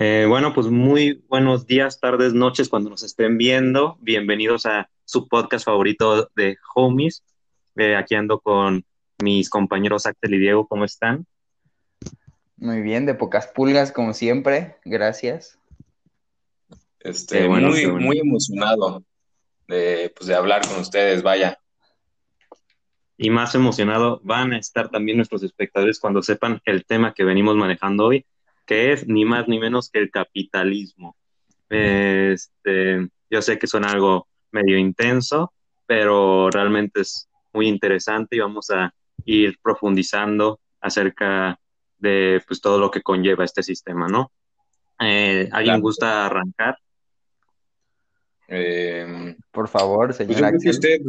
Eh, bueno, pues muy buenos días, tardes, noches cuando nos estén viendo. Bienvenidos a su podcast favorito de Homies. Eh, aquí ando con mis compañeros Axel y Diego. ¿Cómo están? Muy bien, de pocas pulgas, como siempre. Gracias. Este, muy, muy emocionado de, pues, de hablar con ustedes, vaya. Y más emocionado van a estar también nuestros espectadores cuando sepan el tema que venimos manejando hoy, que es ni más ni menos que el capitalismo. Este, yo sé que suena algo medio intenso, pero realmente es muy interesante y vamos a ir profundizando acerca de pues, todo lo que conlleva este sistema, ¿no? Eh, ¿Alguien gusta arrancar? Em, Por favor, pues señor usted,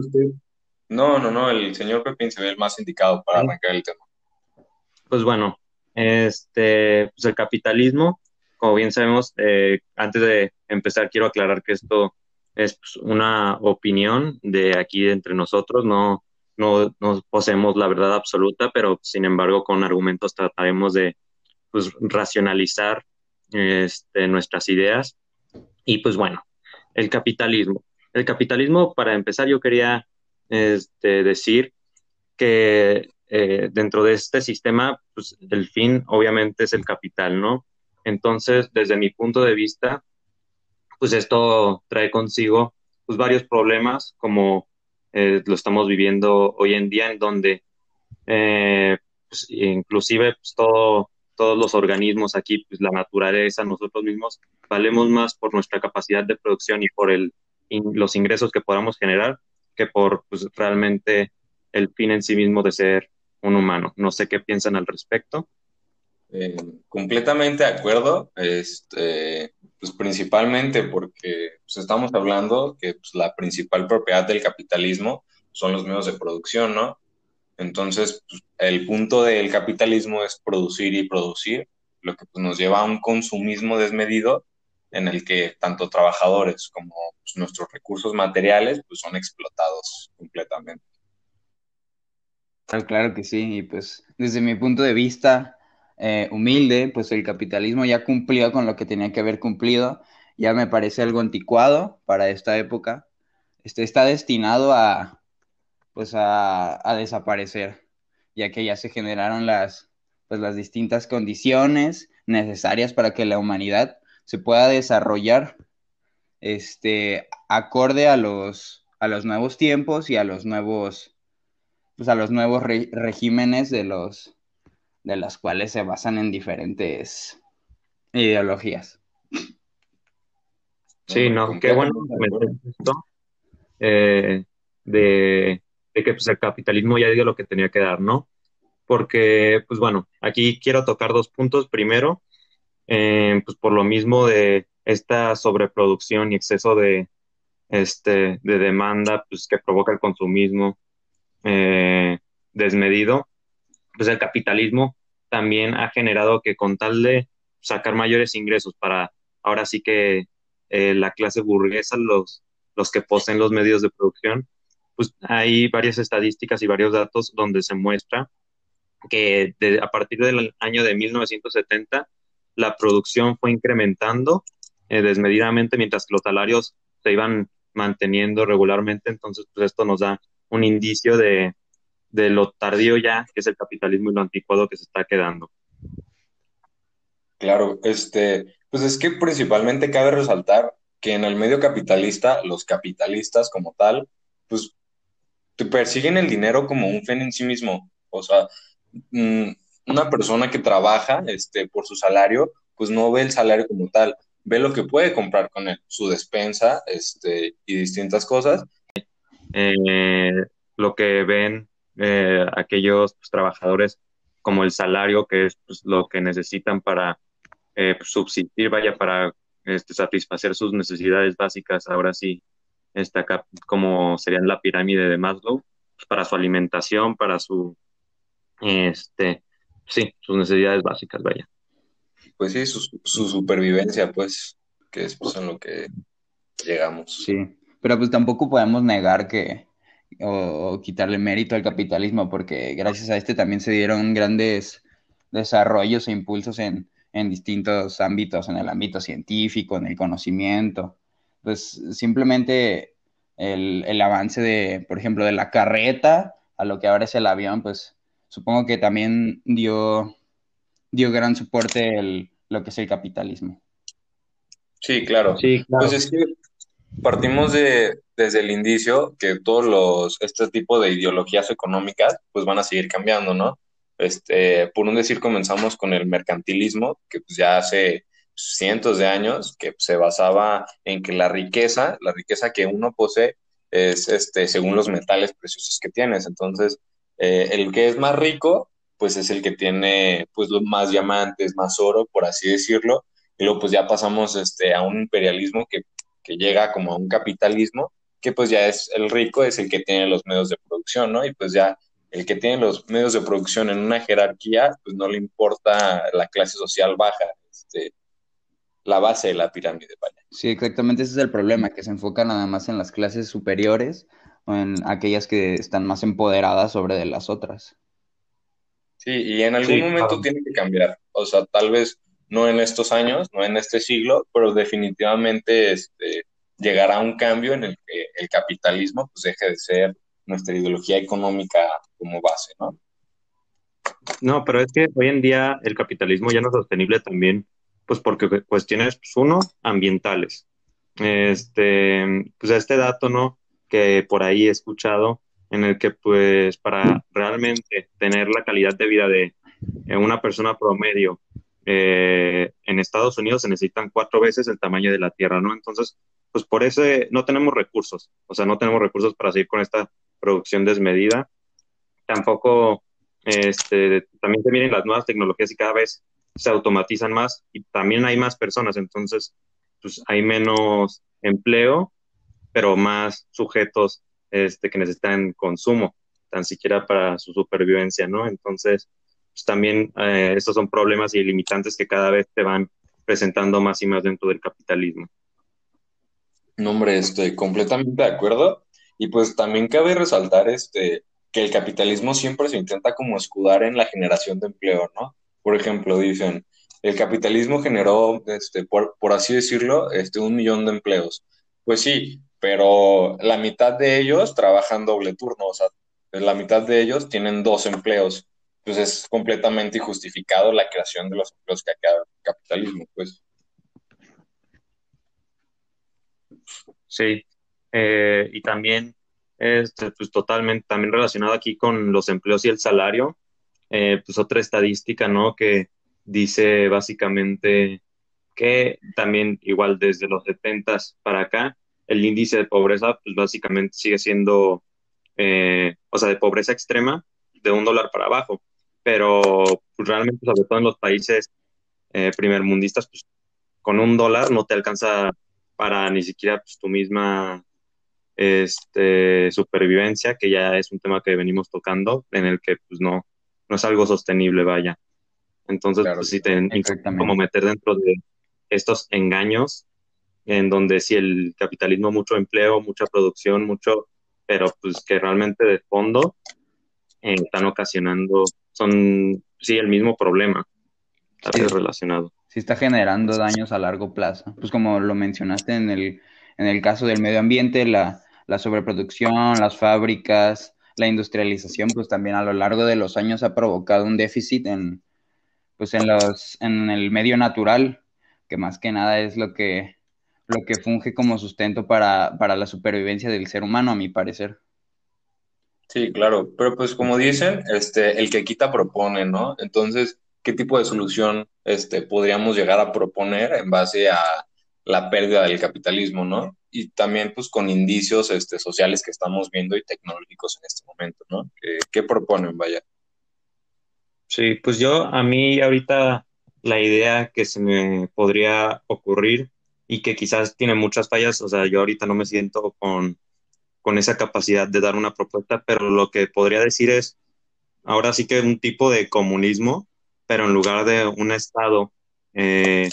No, no, no, el señor Pepín se ve el más indicado para arrancar el tema. Pues bueno, este, pues el capitalismo, como bien sabemos, eh, antes de empezar quiero aclarar que esto es pues, una opinión de aquí entre nosotros, no, no, poseemos la verdad absoluta, pero sin embargo con argumentos trataremos de pues, racionalizar este, nuestras ideas. Y pues bueno, el capitalismo. El capitalismo, para empezar, yo quería este, decir que eh, dentro de este sistema, pues el fin obviamente es el capital, ¿no? Entonces, desde mi punto de vista, pues esto trae consigo pues varios problemas, como eh, lo estamos viviendo hoy en día, en donde eh, pues, inclusive pues, todo, todos los organismos aquí, pues la naturaleza, nosotros mismos, valemos más por nuestra capacidad de producción y por los ingresos que podamos generar que por realmente el fin en sí mismo de ser un humano. No sé qué piensan al respecto. Eh, completamente de acuerdo, este, pues principalmente porque pues, estamos hablando que pues, la principal propiedad del capitalismo son los medios de producción, ¿no? Entonces, pues, el punto del capitalismo es producir y producir, lo que pues, nos lleva a un consumismo desmedido en el que tanto trabajadores como nuestros recursos materiales pues, son explotados completamente. Claro que sí, y pues desde mi punto de vista eh, humilde, pues el capitalismo ya cumplió con lo que tenía que haber cumplido, ya me parece algo anticuado para esta época, este, está destinado a, pues a, desaparecer, ya que ya se generaron las, pues las distintas condiciones necesarias para que la humanidad se pueda desarrollar este, acorde a los, a los nuevos tiempos y a los nuevos pues, a los nuevos regímenes de los de las cuales se basan en diferentes ideologías. Sí, no, qué bueno esto eh, de, que pues, el capitalismo ya dio lo que tenía que dar, ¿no? Porque, pues bueno, aquí quiero tocar dos puntos. Primero, eh, pues por lo mismo de esta sobreproducción y exceso de, este, de demanda, pues que provoca el consumismo, eh, desmedido, pues el capitalismo también ha generado que con tal de sacar mayores ingresos para ahora sí que eh, la clase burguesa, los, los que poseen los medios de producción, pues hay varias estadísticas y varios datos donde se muestra que a partir del año de 1970 la producción fue incrementando eh, desmedidamente mientras que los salarios se iban manteniendo regularmente, entonces pues esto nos da un indicio de, lo tardío ya que es el capitalismo y lo anticuado que se está quedando. Claro, este, pues es que principalmente cabe resaltar que en el medio capitalista, los capitalistas como tal, pues te persiguen el dinero como un fin en sí mismo. O sea, mm, una persona que trabaja este, por su salario, pues no ve el salario como tal, ve lo que puede comprar con él, su despensa este, y distintas cosas, eh, lo que ven eh, aquellos pues, trabajadores como el salario, que es pues, lo que necesitan para eh, pues, subsistir, vaya, para este, satisfacer sus necesidades básicas, ahora sí, está acá como serían la pirámide de Maslow, para su alimentación, para su, este, sí, sus necesidades básicas, vaya. Pues sí, su, su supervivencia, pues, que es pues, en lo que llegamos. Sí. Pero pues tampoco podemos negar que, o, quitarle mérito al capitalismo, porque gracias a este también se dieron grandes desarrollos e impulsos en, en distintos ámbitos, en el ámbito científico, en el conocimiento. Pues simplemente el, el avance de, por ejemplo, de la carreta a lo que ahora es el avión, pues supongo que también dio, dio gran soporte el, lo que es el capitalismo. Sí, claro. Sí, Pues es que partimos de, desde el indicio que todos los, este tipo de ideologías económicas pues van a seguir cambiando, ¿no? Este, por un decir, comenzamos con el mercantilismo, que pues ya hace cientos de años, que se basaba en que la riqueza, la riqueza que uno posee, es este, según los metales preciosos que tienes. Entonces, eh, el que es más rico, pues es el que tiene pues los más diamantes, más oro, por así decirlo. Y luego pues ya pasamos este, a un imperialismo que, que llega como a un capitalismo, que pues ya es el rico, es el que tiene los medios de producción, ¿no? Y pues ya el que tiene los medios de producción en una jerarquía, pues no le importa la clase social baja, este, la base de la pirámide, vaya. Sí, exactamente, ese es el problema, que se enfoca nada más en las clases superiores o en aquellas que están más empoderadas sobre de las otras. Sí, y en algún momento tiene que cambiar, o sea, tal vez no en estos años, no en este siglo, pero definitivamente este, llegará un cambio en el que el capitalismo pues deje de ser nuestra ideología económica como base, ¿no? No, pero es que hoy en día el capitalismo ya no es sostenible también pues porque cuestiones, pues uno, ambientales. Este, pues este dato, ¿no? Que por ahí he escuchado, en el que pues para realmente tener la calidad de vida de una persona promedio eh, en Estados Unidos se necesitan cuatro veces el tamaño de la Tierra, ¿no? Entonces, pues por eso no tenemos recursos, o sea, no tenemos recursos para seguir con esta producción desmedida. Tampoco, este, también se vienen las nuevas tecnologías y cada vez se automatizan más y también hay más personas, entonces pues hay menos empleo, pero más sujetos este, que necesitan consumo, tan siquiera para su supervivencia, ¿no? Entonces, pues también eh, estos son problemas y limitantes que cada vez se van presentando más y más dentro del capitalismo. No, hombre, estoy completamente de acuerdo. Y pues también cabe resaltar este, que el capitalismo siempre se intenta como escudar en la generación de empleo, ¿no? Por ejemplo, dicen, el capitalismo generó, este, por, así decirlo, este, un millón de empleos. Pues sí, pero la mitad de ellos trabajan doble turno, o sea, la mitad de ellos tienen dos empleos. Pues es completamente injustificado la creación de los empleos que ha el capitalismo, pues. Sí, eh, y también, este, pues totalmente, también relacionado aquí con los empleos y el salario, eh, pues otra estadística, ¿no? Que dice básicamente que también igual desde los 70 para acá, el índice de pobreza, pues básicamente sigue siendo, eh, o sea, de pobreza extrema, de un dólar para abajo, pero pues, realmente, sobre todo en los países eh, primermundistas, pues con un dólar no te alcanza para ni siquiera pues, tu misma este, supervivencia, que ya es un tema que venimos tocando, en el que pues no, no es algo sostenible, vaya. Entonces, pues sí, te como meter dentro de estos engaños en donde sí el capitalismo, mucho empleo, mucha producción, mucho, pero pues que realmente de fondo eh, están ocasionando, son sí el mismo problema, sí, relacionado. Sí está generando daños a largo plazo. Pues como lo mencionaste en el, en el caso del medio ambiente, la, la sobreproducción, las fábricas, la industrialización, pues también a lo largo de los años ha provocado un déficit en, pues en, los, en el medio natural, que más que nada es lo que, lo que funge como sustento para, para la supervivencia del ser humano, a mi parecer. Sí, claro, pero pues como dicen, este, el que quita propone, ¿no? Entonces, ¿qué tipo de solución este, podríamos llegar a proponer en base a la pérdida del capitalismo, ¿no? y también pues con indicios este, sociales que estamos viendo y tecnológicos en este momento, ¿no? ¿Qué, proponen, vaya? Sí, pues yo a mí ahorita la idea que se me podría ocurrir y que quizás tiene muchas fallas, o sea, yo ahorita no me siento con, con esa capacidad de dar una propuesta, pero lo que podría decir es, ahora sí que un tipo de comunismo, pero en lugar de un Estado eh,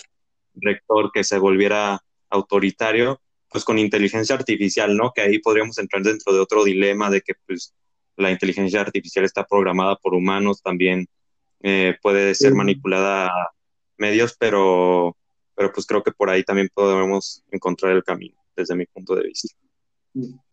rector que se volviera autoritario, pues con inteligencia artificial, ¿no? Que ahí podríamos entrar dentro de otro dilema de que pues la inteligencia artificial está programada por humanos, también eh, puede ser manipulada medios, pero, pero pues creo que por ahí también podemos encontrar el camino, desde mi punto de vista.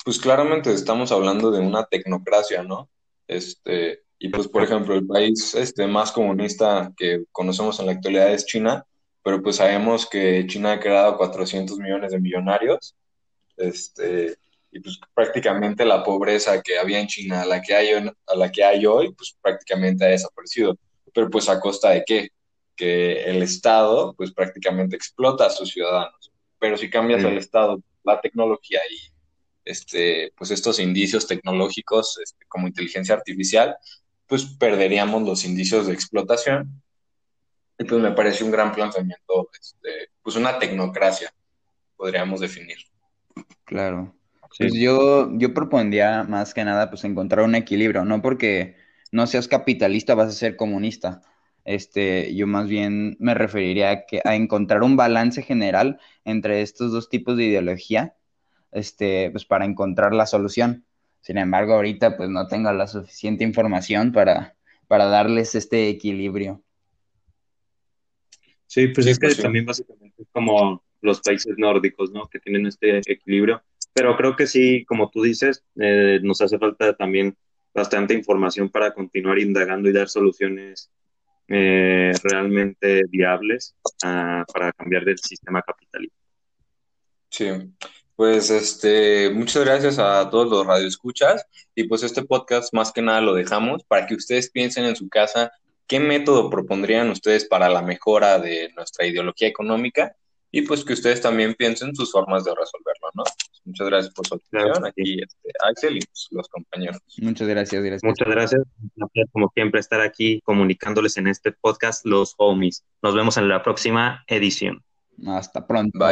Pues claramente estamos hablando de una tecnocracia, ¿no? Este, y pues, por ejemplo, el país este, más comunista que conocemos en la actualidad es China, pero pues sabemos que China ha creado 400 millones de millonarios, este, y pues prácticamente la pobreza que había en China, a la que hay, a la que hay hoy, pues prácticamente ha desaparecido. Pero pues a costa de qué? Que el Estado pues prácticamente explota a sus ciudadanos. Pero si cambias el Estado, la tecnología y este, pues estos indicios tecnológicos este, como inteligencia artificial, pues perderíamos los indicios de explotación. Y pues me parece un gran planteamiento, este, pues una tecnocracia, podríamos definir. Claro. Pues yo, yo propondría más que nada pues encontrar un equilibrio, no porque no seas capitalista vas a ser comunista. Este, yo más bien me referiría a, que, a encontrar un balance general entre estos dos tipos de ideología, este, pues para encontrar la solución. Sin embargo, ahorita pues no tengo la suficiente información para, para darles este equilibrio. Sí, pues es que pues también básicamente es como los países nórdicos, ¿no? Que tienen este equilibrio. Pero creo que sí, como tú dices, eh, nos hace falta también bastante información para continuar indagando y dar soluciones eh, realmente viables ah, para cambiar del sistema capitalista. Sí, pues este, muchas gracias a todos los radioescuchas y pues este podcast más que nada lo dejamos para que ustedes piensen en su casa qué método propondrían ustedes para la mejora de nuestra ideología económica y pues que ustedes también piensen sus formas de resolverlo, ¿no? Muchas gracias por su atención. Aquí este, Axel y pues, los compañeros. Muchas gracias, gracias. Muchas gracias. Como siempre, estar aquí comunicándoles en este podcast los homies. Nos vemos en la próxima edición. Hasta pronto. Bye.